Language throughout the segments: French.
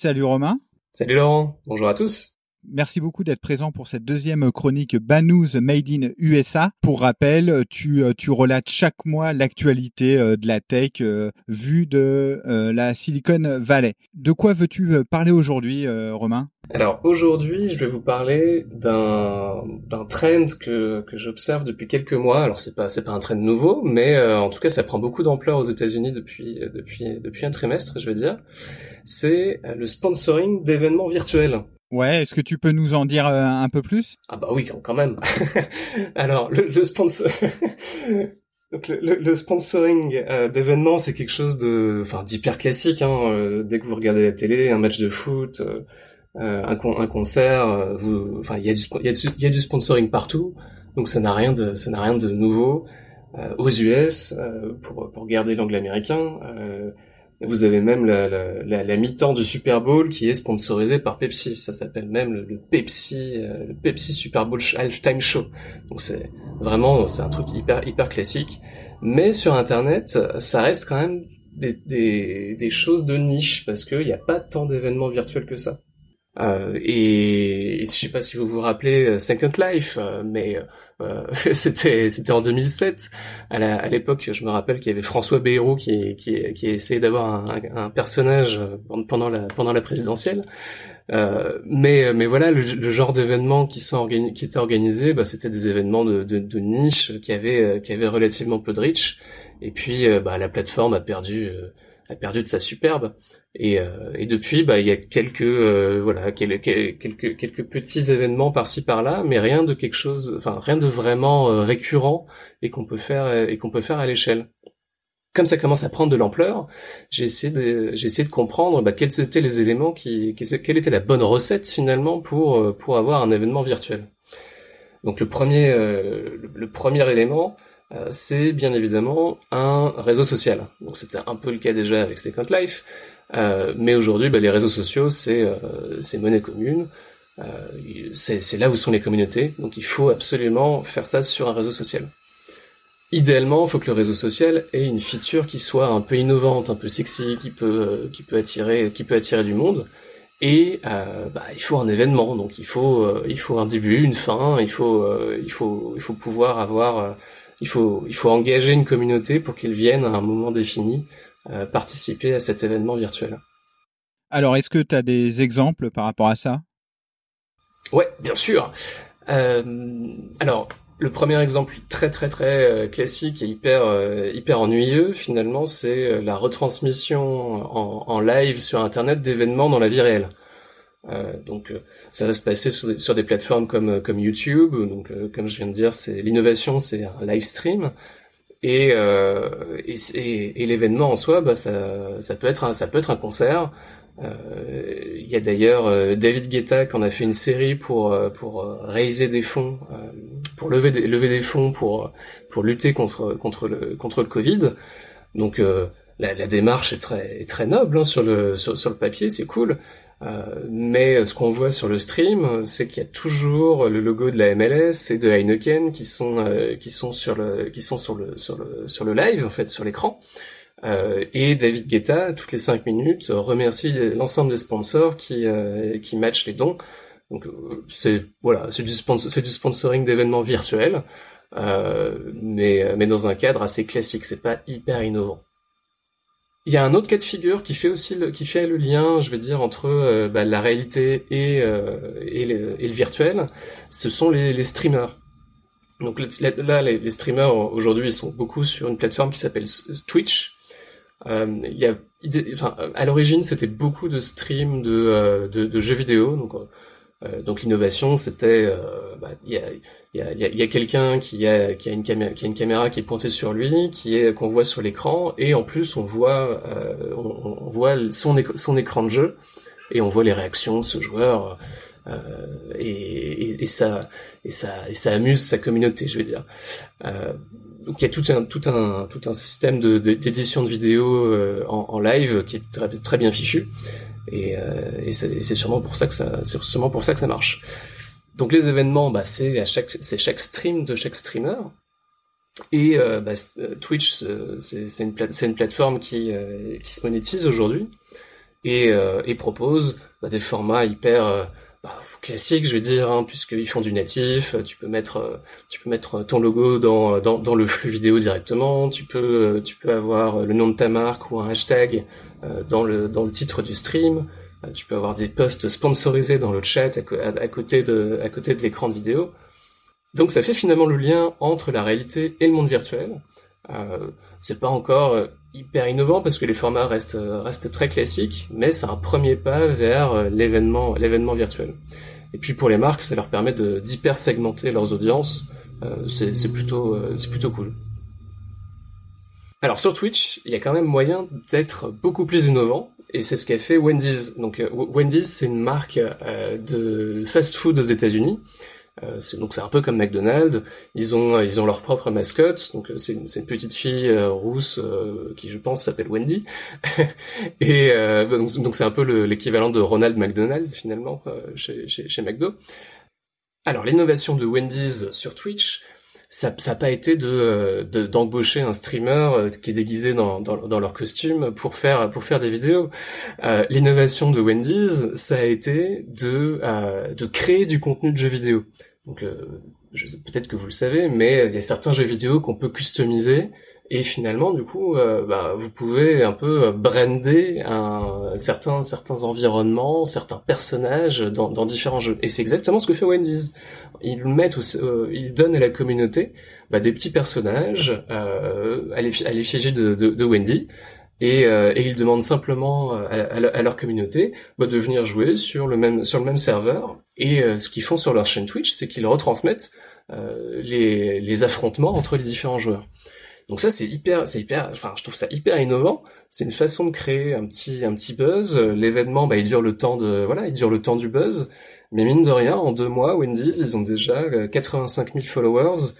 Salut Romain. Salut Laurent, bonjour à tous. Merci beaucoup d'être présent pour cette deuxième chronique Banous Made in USA. Pour rappel, tu, euh, tu relates chaque mois l'actualité euh, de la tech euh, vue de la Silicon Valley. De quoi veux-tu parler aujourd'hui, Romain? Alors aujourd'hui, je vais vous parler d'un trend que que j'observe depuis quelques mois. Alors c'est pas pas un trend nouveau, mais en tout cas ça prend beaucoup d'ampleur aux États-Unis depuis depuis depuis un trimestre, je vais dire. C'est le sponsoring d'événements virtuels. Ouais, est-ce que tu peux nous en dire euh, un peu plus? Ah bah oui, quand même. Alors, le, sponsor... Le, sponsoring euh, d'événements, c'est quelque chose de, enfin, d'hyper classique. Hein, euh, dès que vous regardez la télé, un match de foot, un, concert, il y a du, il y, y, a du sponsoring partout. Donc ça n'a rien de, ça n'a rien de nouveau. aux US, pour pour garder l'angle américain, vous avez même la, la, la, mi-temps du Super Bowl qui est sponsorisé par Pepsi. Ça s'appelle même le, Pepsi, euh, le Pepsi Super Bowl Halftime Show. Donc c'est vraiment, c'est un truc hyper hyper classique. Mais sur Internet, ça reste quand même des, des, des choses de niche parce qu'il n'y a pas tant d'événements virtuels que ça. Euh, et, et, je sais pas si vous vous rappelez euh, Second Life, euh, mais euh, c'était c'était en 2007. À l'époque, je me rappelle qu'il y avait François Bayrou qui qui, qui essayé d'avoir un, un, personnage euh, pendant la pendant la présidentielle. Euh, mais mais voilà, le, genre d'événements qui sont qui étaient organisés, bah, c'était des événements de, de, de, niche qui avaient euh, qui avaient relativement peu de reach. Et puis bah, la plateforme a perdu a perdu de sa superbe. Et, euh, et depuis, bah, il y a quelques euh, voilà quelques, quelques quelques petits événements par-ci par-là, mais rien de quelque chose, enfin rien de vraiment euh, récurrent et qu'on peut faire et qu'on peut faire à l'échelle. Comme ça commence à prendre de l'ampleur, j'ai essayé de j'ai essayé de comprendre bah, quels étaient les éléments qui, quelle était la bonne recette finalement pour pour avoir un événement virtuel. Donc le premier le premier élément, c'est bien évidemment un réseau social. Donc c'était un peu le cas déjà avec Second Life, euh, mais aujourd'hui, bah, les réseaux sociaux, c'est euh, monnaie commune. Euh, c'est là où sont les communautés. Donc il faut absolument faire ça sur un réseau social. Idéalement, il faut que le réseau social ait une feature qui soit un peu innovante, un peu sexy, qui peut qui peut attirer qui peut attirer du monde. Et euh, bah, il faut un événement, donc il faut il faut un début, une fin, il faut il faut il faut pouvoir avoir il faut, il faut engager une communauté pour qu'ils viennent à un moment défini euh, participer à cet événement virtuel. Alors, est-ce que tu as des exemples par rapport à ça? Ouais, bien sûr. Euh, alors, le premier exemple très très très euh, classique et hyper euh, hyper ennuyeux finalement, c'est la retransmission en, en, live sur Internet d'événements dans la vie réelle. Euh, donc euh, ça va se passer sur, des plateformes comme euh, YouTube. Donc comme je viens de dire, c'est l'innovation, c'est un live stream. Et, l'événement en soi, bah, ça, peut être un, concert. Il y a d'ailleurs David Guetta qui en a fait une série pour pour raiser des fonds, pour lever des, fonds pour lutter contre le Covid. Donc la, démarche est très noble hein, sur le papier, c'est cool. Euh, mais ce qu'on voit sur le stream, c'est qu'il y a toujours le logo de la MLS et de Heineken qui sont euh, qui sont sur le qui sont sur le sur le sur le live en fait sur l'écran. Euh, et David Guetta toutes les cinq minutes remercie l'ensemble des sponsors qui qui matchent les dons. Donc c'est voilà c'est du c'est du sponsoring d'événements virtuels, mais mais dans un cadre assez classique. C'est pas hyper innovant. Il y a un autre cas de figure qui fait aussi le, qui fait le lien, je veux dire, entre euh, bah, la réalité et, euh, et, le, virtuel. Ce sont les, les streamers. Donc là, les, les streamers aujourd'hui, ils sont beaucoup sur une plateforme qui s'appelle Twitch. Euh, il y a, enfin, à l'origine, c'était beaucoup de streams de, de, de, jeux vidéo. Donc donc l'innovation, c'était, bah, il y a, y a, y quelqu'un qui a, qui a une caméra, qui a une caméra qui est pointée sur lui, qui est qu'on voit sur l'écran, et en plus on voit, on, on, voit son, écran de jeu et on voit les réactions de ce joueur. Euh, et, et, ça et ça et ça amuse sa communauté, je veux dire. Euh, donc il y a tout un tout un tout un système d'édition de, vidéos euh, en, en, live qui est très, très bien fichu et, euh, c'est sûrement pour ça que ça marche. Donc les événements, bah c'est chaque stream de chaque streamer. Et euh, bah, Twitch, c'est une, plate une plateforme qui, se monétise aujourd'hui et, propose bah, des formats hyper bah, classique, je vais dire, hein, puisqu'ils font du natif. Tu peux mettre, euh, ton logo dans, le flux vidéo directement. Tu peux, euh, avoir le nom de ta marque ou un hashtag euh, dans le dans le titre du stream. Tu peux avoir des posts sponsorisés dans le chat à, côté de à côté de l'écran de vidéo. Donc ça fait finalement le lien entre la réalité et le monde virtuel. Euh, c'est pas encore hyper innovant parce que les formats restent, restent très classiques, mais c'est un premier pas vers euh, l'événement, l'événement virtuel. Et puis pour les marques, ça leur permet d'hyper segmenter leurs audiences. Euh, c'est, plutôt, euh, c'est plutôt cool. Alors sur Twitch, il y a quand même moyen d'être beaucoup plus innovant, et c'est ce qu'a fait Wendy's. Donc Wendy's, c'est une marque de fast-food aux États-Unis euh, donc c'est un peu comme McDonald's. Ils ont leur propre mascotte. Donc euh, c'est une, petite fille euh, rousse qui je pense s'appelle Wendy. et donc c'est un peu l'équivalent de Ronald McDonald finalement chez, chez, chez McDo. Alors l'innovation de Wendy's sur Twitch, ça n'a pas été de d'embaucher un streamer qui est déguisé dans, dans, dans, leur costume pour faire pour faire des vidéos. Euh, L'innovation de Wendy's, ça a été de euh, de créer du contenu de jeux vidéo. Donc, euh, peut-être que vous le savez, mais il y a certains jeux vidéo qu'on peut customiser et finalement, du coup, euh, bah, vous pouvez un peu brander un, certains, certains environnements, certains personnages dans, dans différents jeux. Et c'est exactement ce que fait Wendy's. Ils mettent, euh, ils donnent à la communauté bah, des petits personnages euh, à l'effigie de, de, de, Wendy et, euh, et, ils demandent simplement euh, à, leur communauté bah, de venir jouer sur le même sur le même serveur. Et euh, ce qu'ils font sur leur chaîne Twitch, c'est qu'ils retransmettent euh, les, les affrontements entre les différents joueurs. Donc ça c'est hyper, c'est hyper, enfin je trouve ça hyper innovant. C'est une façon de créer un petit un petit buzz. L'événement, bah, il dure le temps de voilà, il dure le temps du buzz. Mais mine de rien, en deux mois, Wendy's, ils ont déjà 85 000 followers.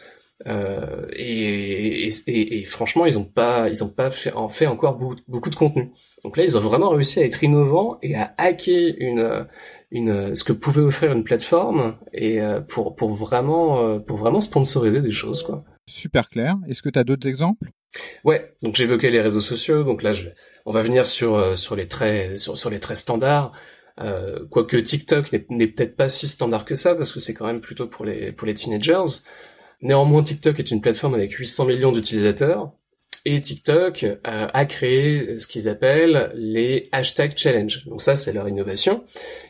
Euh, et, et, et, franchement, ils ont pas, ils ont pas fait, en fait encore beaucoup, beaucoup, de contenu. Donc là, ils ont vraiment réussi à être innovants et à hacker une, une, ce que pouvait offrir une plateforme et euh, pour, pour vraiment, euh, pour vraiment sponsoriser des choses, quoi. Super clair. Est-ce que tu as d'autres exemples? Ouais. Donc j'évoquais les réseaux sociaux. Donc là, je, on va venir sur sur les traits standards. Euh, quoique TikTok n'est peut-être pas si standard que ça parce que c'est quand même plutôt pour les pour les teenagers. Néanmoins, TikTok est une plateforme avec 800 millions d'utilisateurs et TikTok euh, a créé ce qu'ils appellent les hashtag challenge. Donc ça, c'est leur innovation.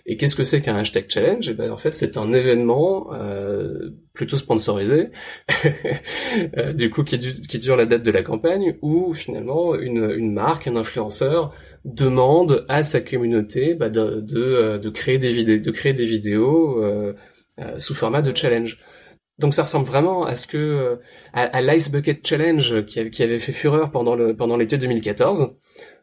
Et qu'est-ce que c'est qu'un hashtag challenge? Eh ben, En fait, c'est un événement euh, plutôt sponsorisé, euh, du coup qui, dure la date de la campagne, où finalement une, marque, un influenceur demande à sa communauté bah, de, créer des de créer des vidéos sous format de challenge. Donc ça ressemble vraiment à ce que euh, à, l'Ice Bucket Challenge qui, avait fait fureur pendant le pendant l'été 2014.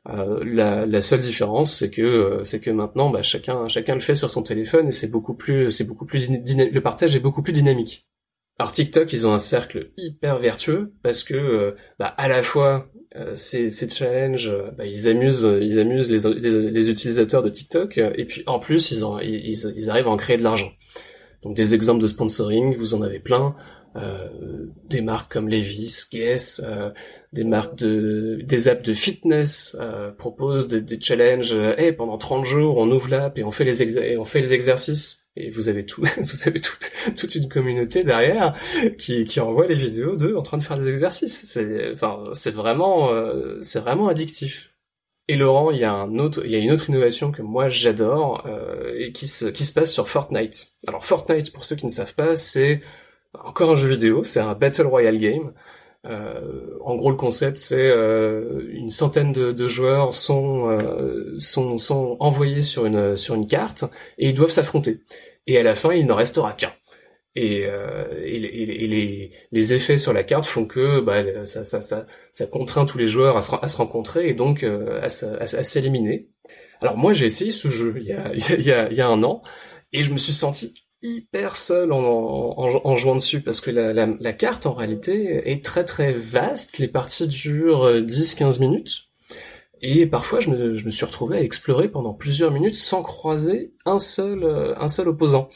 Euh, la, seule différence, c'est que euh, c'est que maintenant, bah, chacun chacun le fait sur son téléphone et c'est beaucoup plus c'est beaucoup plus le partage est beaucoup plus dynamique. Alors TikTok, ils ont un cercle hyper vertueux parce que euh, bah, à la fois ces, ces challenges, bah, ils amusent ils amusent les, les, les, utilisateurs de TikTok et puis en plus ils, ont, ils, ils arrivent à en créer de l'argent. Donc des exemples de sponsoring, vous en avez plein. Euh, des marques comme Levi's, Guess, euh, des marques de des apps de fitness euh, proposent des, des challenges. Euh, hey, pendant 30 jours, on ouvre l'app et on fait les et on fait les exercices. Et vous avez tout, vous avez tout, toute une communauté derrière qui, qui envoie les vidéos d'eux en train de faire des exercices. C'est, enfin, c'est vraiment, euh, c'est vraiment addictif. Et Laurent, il y a une autre innovation que moi j'adore euh, et qui se, qui se passe sur Fortnite. Alors Fortnite, pour ceux qui ne savent pas, c'est encore un jeu vidéo, c'est un battle royale game. Euh, en gros, le concept, c'est euh, une centaine de, joueurs sont, sont sont envoyés sur une sur une carte et ils doivent s'affronter. et à la fin il n'en restera qu'un. Et, euh, et, les, les, effets sur la carte font que bah, ça, ça, ça, ça, contraint tous les joueurs à se, à se rencontrer et donc euh, à, s'éliminer. Alors moi j'ai essayé ce jeu il y, a, il, y a, il y a un an et je me suis senti hyper seul en, en, en, jouant dessus parce que la, la, la, carte en réalité est très très vaste, les parties durent 10-15 minutes et parfois je me, je me suis retrouvé à explorer pendant plusieurs minutes sans croiser un seul, euh, un seul opposant.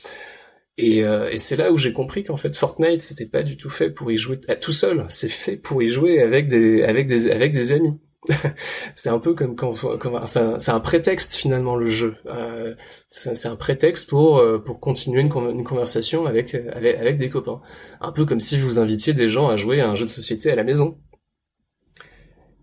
Et, euh, et c'est là où j'ai compris qu'en fait Fortnite c'était pas du tout fait pour y jouer tout seul, c'est fait pour y jouer avec des avec des avec des amis. c'est un peu comme quand, c'est un, prétexte finalement le jeu. Euh, c'est un prétexte pour euh, pour continuer une, conversation avec, avec, des copains. Un peu comme si vous invitiez des gens à jouer à un jeu de société à la maison.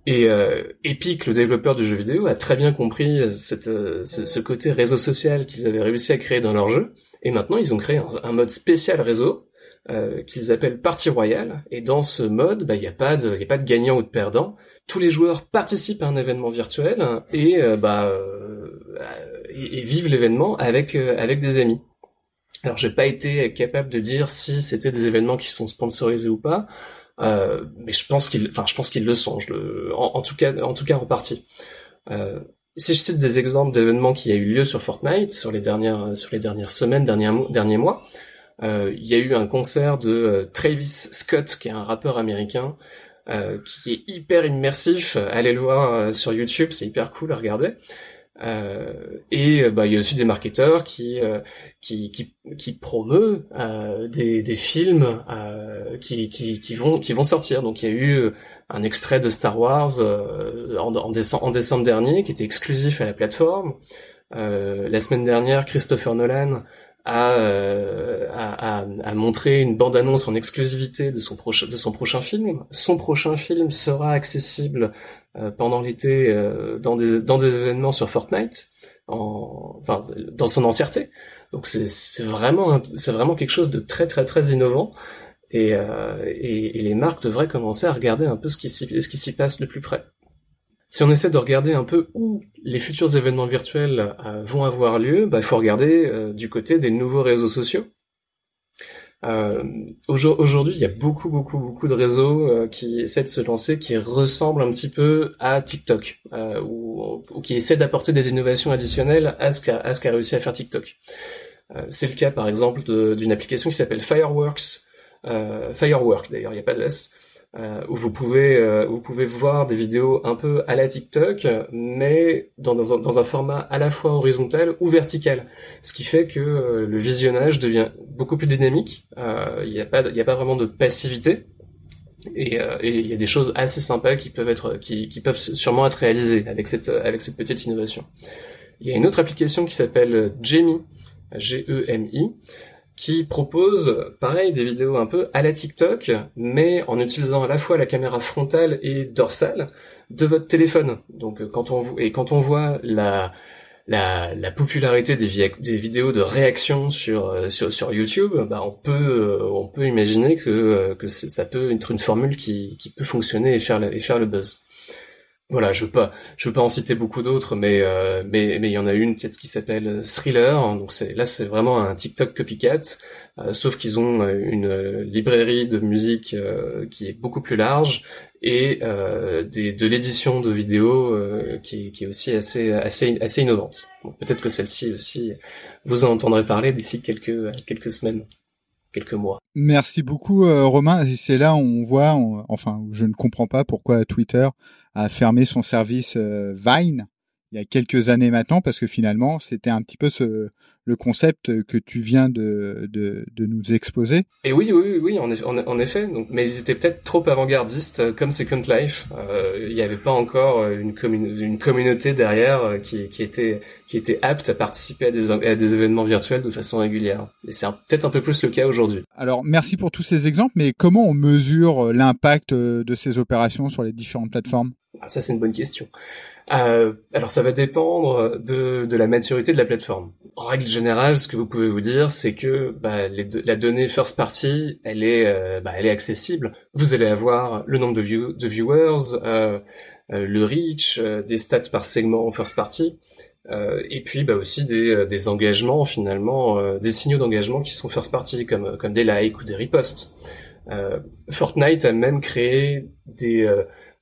Et euh, Epic, le développeur du jeu vidéo, a très bien compris euh, ce, côté réseau social qu'ils avaient réussi à créer dans leur jeu et maintenant, ils ont créé un, mode spécial réseau euh, qu'ils appellent Partie Royale. Et dans ce mode, bah, il n'y a pas de, de gagnant ou de perdant. Tous les joueurs participent à un événement virtuel et euh, bah euh, et, vivent l'événement avec avec des amis. Alors, j'ai pas été capable de dire si c'était des événements qui sont sponsorisés ou pas. Euh, mais je pense qu'ils, enfin, je pense qu'ils le sont. Je le, en, tout cas, en tout cas en partie. Si je cite des exemples d'événements qui a eu lieu sur Fortnite sur les dernières sur les dernières semaines, derniers, mois, euh, il y a eu un concert de euh, Travis Scott, qui est un rappeur américain, euh, qui est hyper immersif. Allez le voir sur YouTube, c'est hyper cool à regarder. Euh, et euh, bah il y a aussi des marketeurs qui euh, qui qui, qui promeut des, des films qui, qui, qui vont qui vont sortir. Donc il y a eu un extrait de Star Wars en, en, décembre, en décembre dernier qui était exclusif à la plateforme. la semaine dernière, Christopher Nolan a, a, a, a, montré une bande-annonce en exclusivité de son, prochain de son prochain film. Son prochain film sera accessible euh, pendant l'été euh, dans des dans des événements sur Fortnite, en, enfin dans son entièreté. Donc c'est vraiment vraiment quelque chose de très très très innovant. Et, euh, et, et, les marques devraient commencer à regarder un peu ce qui s'y passe de plus près. Si on essaie de regarder un peu où les futurs événements virtuels vont avoir lieu, bah, il faut regarder du côté des nouveaux réseaux sociaux. Euh, Aujourd'hui, il y a beaucoup, beaucoup, beaucoup de réseaux euh, qui essaient de se lancer, qui ressemblent un petit peu à TikTok, euh, ou, ou, qui essaient d'apporter des innovations additionnelles à ce qu'a qu réussi à faire TikTok. Euh, c'est le cas, par exemple, d'une application qui s'appelle Fireworks, euh, Firework d'ailleurs, il n'y a pas de S, euh, où vous pouvez euh, vous pouvez voir des vidéos un peu à la TikTok, mais dans, dans, un, dans un format à la fois horizontal ou vertical, ce qui fait que euh, le visionnage devient beaucoup plus dynamique. Il n'y a pas il a pas vraiment de passivité. Et il y a des choses assez sympas qui peuvent être qui, qui peuvent sûrement être réalisées avec cette avec cette petite innovation. Il y a une autre application qui s'appelle Gemi, G-E-M-I, qui propose, pareil, des vidéos un peu à la TikTok, mais en utilisant à la fois la caméra frontale et dorsale de votre téléphone. Donc euh, quand on et quand on voit la la, la popularité des, vidéos de réaction sur, euh, sur, sur YouTube, bah on peut euh, on peut imaginer que que ça peut être une formule qui, qui peut fonctionner et faire et faire le buzz. Voilà, je veux pas, je veux pas en citer beaucoup d'autres, mais euh, il y en a une qui s'appelle Thriller. Donc c'est là c'est vraiment un TikTok copycat, euh, sauf qu'ils ont euh, une librairie de musique qui est beaucoup plus large et de l'édition de vidéos qui, qui est aussi assez assez assez innovante. peut-être que celle-ci aussi vous en entendrez parler d'ici quelques quelques semaines quelques mois. Merci beaucoup Romain. C'est là où on voit, enfin, je ne comprends pas pourquoi Twitter a fermé son service euh, Vine il y a quelques années maintenant parce que finalement c'était un petit peu ce, le concept que tu viens de, de, de nous exposer. Et oui, oui, oui, en, en, effet. Donc, mais ils étaient peut-être trop avant-gardistes euh, comme Second Life. Euh, il n'y avait pas encore une, une communauté derrière qui, qui, était, qui était apte à participer à des, à des événements virtuels de façon régulière. Et c'est peut-être un peu plus le cas aujourd'hui. Alors merci pour tous ces exemples, mais comment on mesure l'impact de ces opérations sur les différentes plateformes? Ah, ça, c'est une bonne question. Euh, alors, ça va dépendre de, de, la maturité de la plateforme. En règle générale, ce que vous pouvez vous dire, c'est que bah, les la donnée first party, elle est, euh, bah, elle est accessible. Vous allez avoir le nombre de, view de viewers, euh, euh le reach, euh, des stats par segment first party. et puis bah aussi des, des engagements finalement, des signaux d'engagement qui sont first party comme comme des likes ou des reposts. Fortnite a même créé des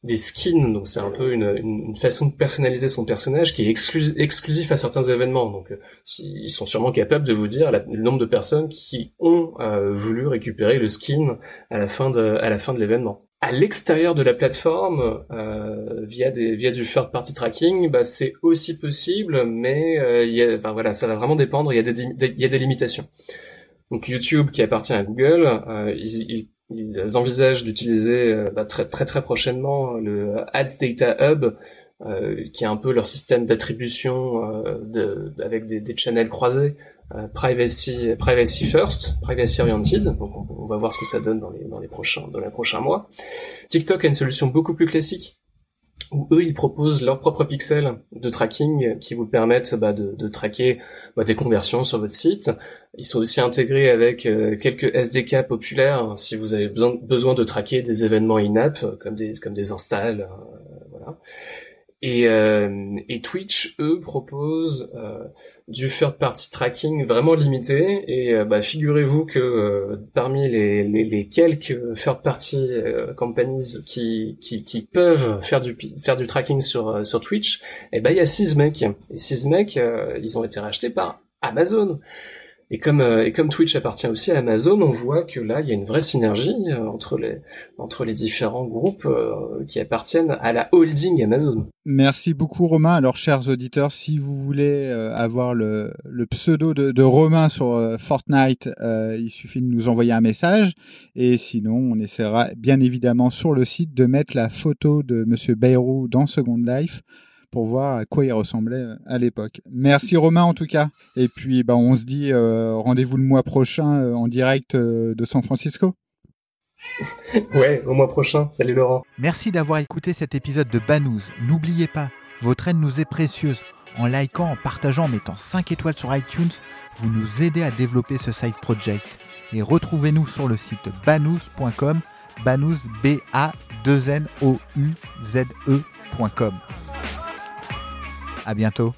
des skins, donc c'est un peu une, une, façon de personnaliser son personnage qui est exclusif à certains événements. Donc euh, ils sont sûrement capables de vous dire le nombre de personnes qui ont euh, voulu récupérer le skin à la fin de à la fin de l'événement. À l'extérieur de la plateforme, euh, via des via du third party tracking, bah, c'est aussi possible, mais euh, y a, enfin, voilà, ça va vraiment dépendre. Il y a des, il y a des limitations. Donc YouTube, qui appartient à Google, ils, ils ils envisagent d'utiliser euh, bah, très, très très prochainement le Ads Data Hub, euh, qui est un peu leur système d'attribution euh, de, avec des, des channels croisés, privacy privacy first, privacy oriented. Donc on, va voir ce que ça donne dans les dans les prochains dans les prochains mois. TikTok a une solution beaucoup plus classique où eux ils proposent leurs propres pixels de tracking qui vous permettent bah, de, de, traquer bah, des conversions sur votre site. Ils sont aussi intégrés avec euh, quelques SDK populaires hein, si vous avez besoin, de traquer des événements in-app comme des comme des installs, euh, voilà. Et, euh, et, Twitch, eux, proposent euh, du third-party tracking vraiment limité. Et euh, bah, figurez-vous que parmi les, quelques third-party companies qui, qui, qui, peuvent faire du, faire du tracking sur, sur Twitch, eh ben il y a Sysmec. Et Sysmec, ils ont été rachetés par Amazon. Et comme, euh, et comme Twitch appartient aussi à Amazon, on voit que là, il y a une vraie synergie euh, entre, les, différents groupes euh, qui appartiennent à la holding Amazon. Merci beaucoup Romain. Alors chers auditeurs, si vous voulez avoir le, pseudo de, de, Romain sur Fortnite, il suffit de nous envoyer un message. Et sinon, on essaiera bien évidemment sur le site de mettre la photo de Monsieur Bayrou dans Second Life pour voir à quoi il ressemblait euh, à l'époque. Merci Romain en tout cas. Et puis bah, on se dit euh, rendez-vous le mois prochain euh, en direct de San Francisco. ouais, au mois prochain. Salut Laurent. Merci d'avoir écouté cet épisode de Banous. N'oubliez pas, votre aide nous est précieuse. En likant, en partageant, en mettant 5 étoiles sur iTunes, vous nous aidez à développer ce side project. Et retrouvez-nous sur le site banous.com, banous b a 2 n o u z e.com. À bientôt.